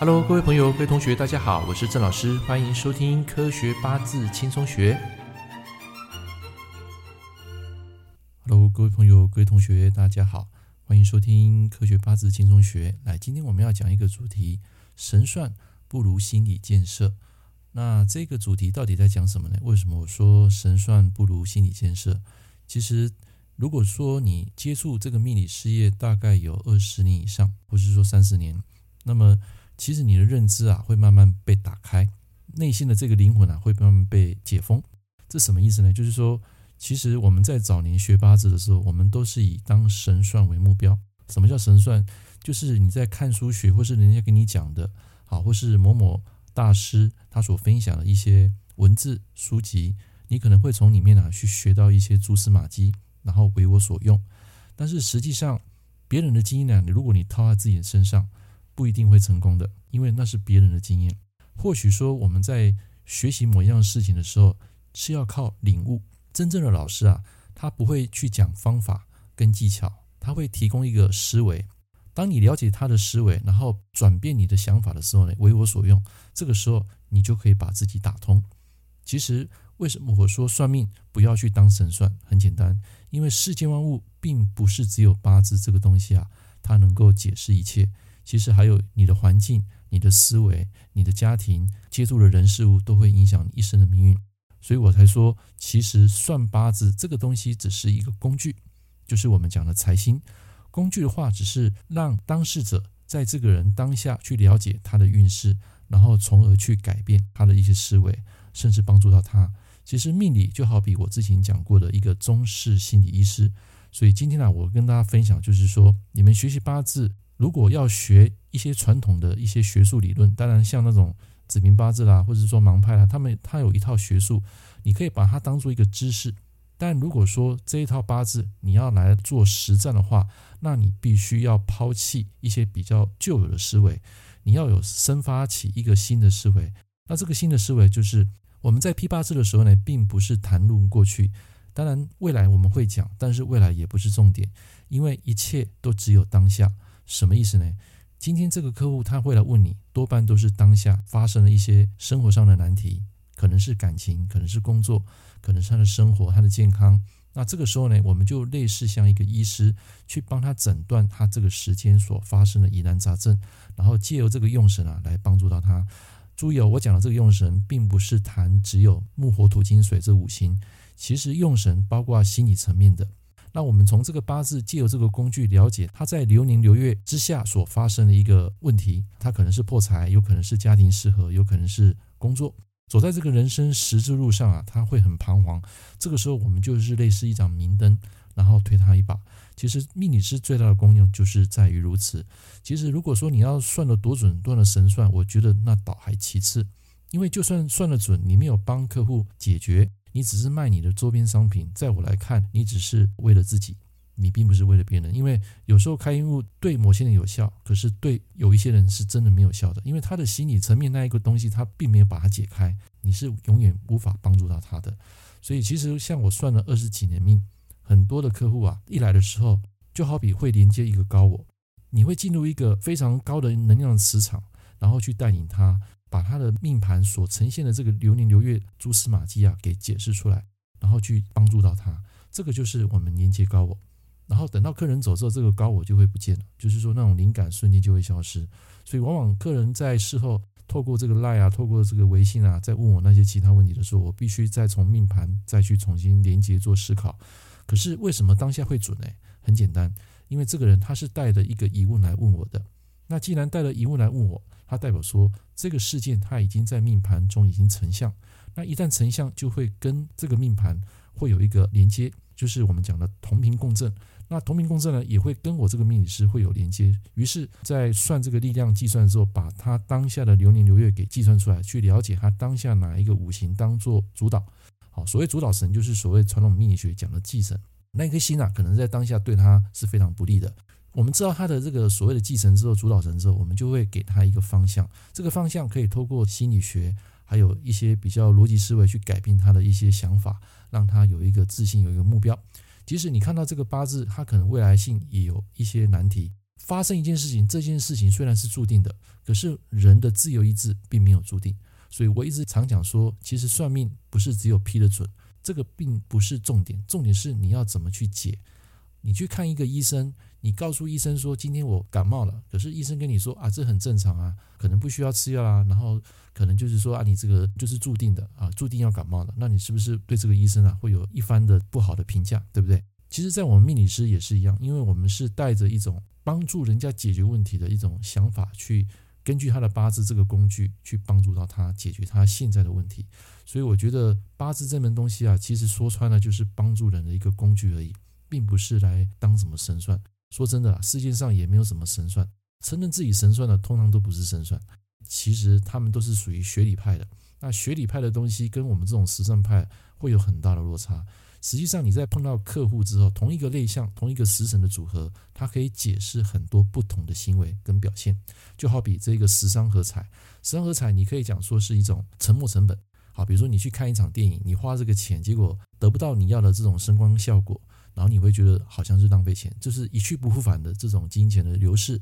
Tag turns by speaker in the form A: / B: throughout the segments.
A: Hello，各位朋友、各位同学，大家好，我是郑老师，欢迎收听《科学八字轻松学》。Hello，各位朋友、各位同学，大家好，欢迎收听《科学八字轻松学》。来，今天我们要讲一个主题：神算不如心理建设。那这个主题到底在讲什么呢？为什么我说神算不如心理建设？其实，如果说你接触这个命理事业大概有二十年以上，或是说三十年，那么其实你的认知啊会慢慢被打开，内心的这个灵魂啊会慢慢被解封。这什么意思呢？就是说，其实我们在早年学八字的时候，我们都是以当神算为目标。什么叫神算？就是你在看书学，或是人家给你讲的，好，或是某某大师他所分享的一些文字书籍，你可能会从里面啊去学到一些蛛丝马迹，然后为我所用。但是实际上，别人的经验呢，如果你套在自己的身上，不一定会成功的，因为那是别人的经验。或许说我们在学习某一样事情的时候是要靠领悟。真正的老师啊，他不会去讲方法跟技巧，他会提供一个思维。当你了解他的思维，然后转变你的想法的时候呢，为我所用，这个时候你就可以把自己打通。其实为什么我说算命不要去当神算？很简单，因为世间万物并不是只有八字这个东西啊，它能够解释一切。其实还有你的环境、你的思维、你的家庭接触的人事物，都会影响你一生的命运。所以我才说，其实算八字这个东西只是一个工具，就是我们讲的财星。工具的话，只是让当事者在这个人当下去了解他的运势，然后从而去改变他的一些思维，甚至帮助到他。其实命理就好比我之前讲过的一个中式心理医师。所以今天呢，我跟大家分享，就是说你们学习八字。如果要学一些传统的一些学术理论，当然像那种子平八字啦，或者说盲派啦，他们他有一套学术，你可以把它当做一个知识。但如果说这一套八字你要来做实战的话，那你必须要抛弃一些比较旧有的思维，你要有生发起一个新的思维。那这个新的思维就是我们在批八字的时候呢，并不是谈论过去，当然未来我们会讲，但是未来也不是重点，因为一切都只有当下。什么意思呢？今天这个客户他会来问你，多半都是当下发生了一些生活上的难题，可能是感情，可能是工作，可能是他的生活、他的健康。那这个时候呢，我们就类似像一个医师去帮他诊断他这个时间所发生的疑难杂症，然后借由这个用神啊来帮助到他。注意哦，我讲的这个用神，并不是谈只有木、火、土、金、水这五行，其实用神包括心理层面的。那我们从这个八字借由这个工具了解他在流年流月之下所发生的一个问题，他可能是破财，有可能是家庭失和，有可能是工作，走在这个人生十字路上啊，他会很彷徨。这个时候我们就是类似一盏明灯，然后推他一把。其实命理师最大的功用就是在于如此。其实如果说你要算得多准，多的神算，我觉得那倒还其次，因为就算算得准，你没有帮客户解决。你只是卖你的周边商品，在我来看，你只是为了自己，你并不是为了别人。因为有时候开运物对某些人有效，可是对有一些人是真的没有效的，因为他的心理层面那一个东西，他并没有把它解开，你是永远无法帮助到他的。所以其实像我算了二十几年命，很多的客户啊，一来的时候就好比会连接一个高我，你会进入一个非常高的能量磁场，然后去带领他。把他的命盘所呈现的这个流年流月蛛丝马迹啊，给解释出来，然后去帮助到他。这个就是我们连接高我。然后等到客人走之后，这个高我就会不见了，就是说那种灵感瞬间就会消失。所以往往客人在事后透过这个 LINE 啊，透过这个微信啊，在问我那些其他问题的时候，我必须再从命盘再去重新连接做思考。可是为什么当下会准呢？很简单，因为这个人他是带着一个疑问来问我的。那既然带着疑问来问我，他代表说这个事件它已经在命盘中已经成像。那一旦成像，就会跟这个命盘会有一个连接，就是我们讲的同频共振。那同频共振呢，也会跟我这个命理师会有连接。于是，在算这个力量计算的时候，把他当下的流年流月给计算出来，去了解他当下哪一个五行当做主导。好，所谓主导神，就是所谓传统命理学讲的忌神。那颗星啊，可能在当下对他是非常不利的。我们知道他的这个所谓的继承之后，主导神之后，我们就会给他一个方向。这个方向可以透过心理学，还有一些比较逻辑思维去改变他的一些想法，让他有一个自信，有一个目标。即使你看到这个八字，他可能未来性也有一些难题，发生一件事情，这件事情虽然是注定的，可是人的自由意志并没有注定。所以我一直常讲说，其实算命不是只有批得准，这个并不是重点，重点是你要怎么去解。你去看一个医生，你告诉医生说今天我感冒了，可是医生跟你说啊，这很正常啊，可能不需要吃药啊，然后可能就是说啊，你这个就是注定的啊，注定要感冒了，那你是不是对这个医生啊会有一番的不好的评价，对不对？其实，在我们命理师也是一样，因为我们是带着一种帮助人家解决问题的一种想法去。根据他的八字这个工具去帮助到他解决他现在的问题，所以我觉得八字这门东西啊，其实说穿了就是帮助人的一个工具而已，并不是来当什么神算。说真的，世界上也没有什么神算，承认自己神算的通常都不是神算，其实他们都是属于学理派的。那学理派的东西跟我们这种实战派会有很大的落差。实际上，你在碰到客户之后，同一个类项、同一个时辰的组合，它可以解释很多不同的行为跟表现。就好比这个食伤合财，食伤合财，你可以讲说是一种沉没成本。好，比如说你去看一场电影，你花这个钱，结果得不到你要的这种声光效果，然后你会觉得好像是浪费钱，就是一去不复返的这种金钱的流逝。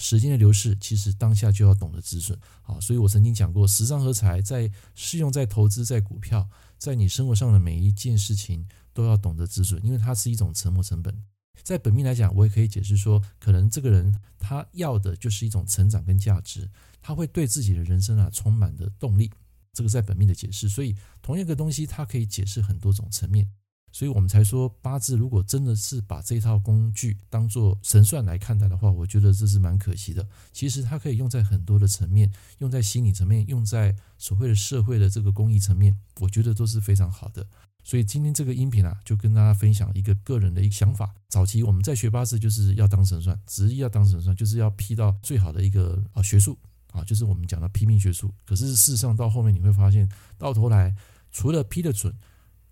A: 时间的流逝，其实当下就要懂得止损。好，所以我曾经讲过，食伤合财在适用在投资、在股票、在你生活上的每一件事情，都要懂得止损，因为它是一种沉没成本。在本命来讲，我也可以解释说，可能这个人他要的就是一种成长跟价值，他会对自己的人生啊充满的动力。这个在本命的解释，所以同一个东西，它可以解释很多种层面。所以我们才说八字，如果真的是把这套工具当做神算来看待的话，我觉得这是蛮可惜的。其实它可以用在很多的层面，用在心理层面，用在所谓的社会的这个公益层面，我觉得都是非常好的。所以今天这个音频啊，就跟大家分享一个个人的一个想法。早期我们在学八字就是要当神算，执意要当神算，就是要批到最好的一个啊学术啊，就是我们讲的批命学术。可是事实上到后面你会发现，到头来除了批得准。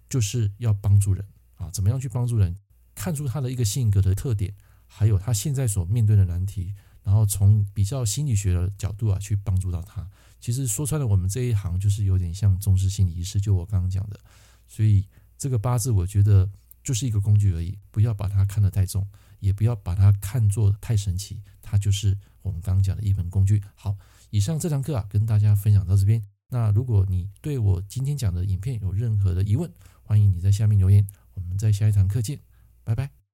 A: 就是要帮助人啊，怎么样去帮助人？看出他的一个性格的特点，还有他现在所面对的难题，然后从比较心理学的角度啊，去帮助到他。其实说穿了，我们这一行就是有点像中式心理医师，就我刚刚讲的。所以这个八字，我觉得就是一个工具而已，不要把它看得太重，也不要把它看作太神奇。它就是我们刚刚讲的一门工具。好，以上这堂课啊，跟大家分享到这边。那如果你对我今天讲的影片有任何的疑问，欢迎你在下面留言，我们在下一堂课见，拜拜。